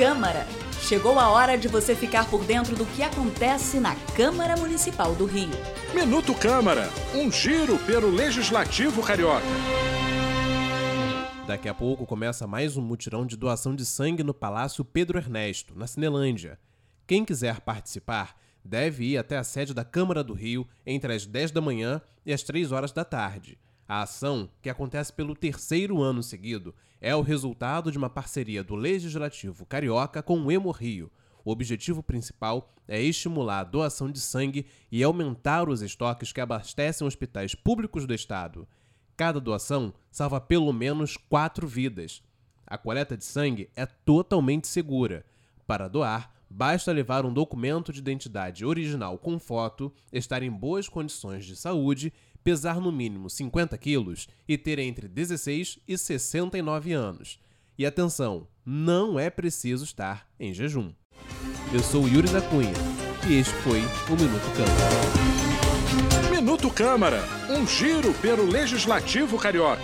Câmara. Chegou a hora de você ficar por dentro do que acontece na Câmara Municipal do Rio. Minuto Câmara, um giro pelo Legislativo Carioca. Daqui a pouco começa mais um mutirão de doação de sangue no Palácio Pedro Ernesto, na Cinelândia. Quem quiser participar deve ir até a sede da Câmara do Rio entre as 10 da manhã e as 3 horas da tarde. A ação, que acontece pelo terceiro ano seguido, é o resultado de uma parceria do Legislativo Carioca com o Hemorrio. O objetivo principal é estimular a doação de sangue e aumentar os estoques que abastecem hospitais públicos do Estado. Cada doação salva pelo menos quatro vidas. A coleta de sangue é totalmente segura. Para doar, basta levar um documento de identidade original com foto, estar em boas condições de saúde pesar no mínimo 50 quilos e ter entre 16 e 69 anos. E atenção, não é preciso estar em jejum. Eu sou Yuri da Cunha e este foi o Minuto Câmara. Minuto Câmara, um giro pelo Legislativo Carioca.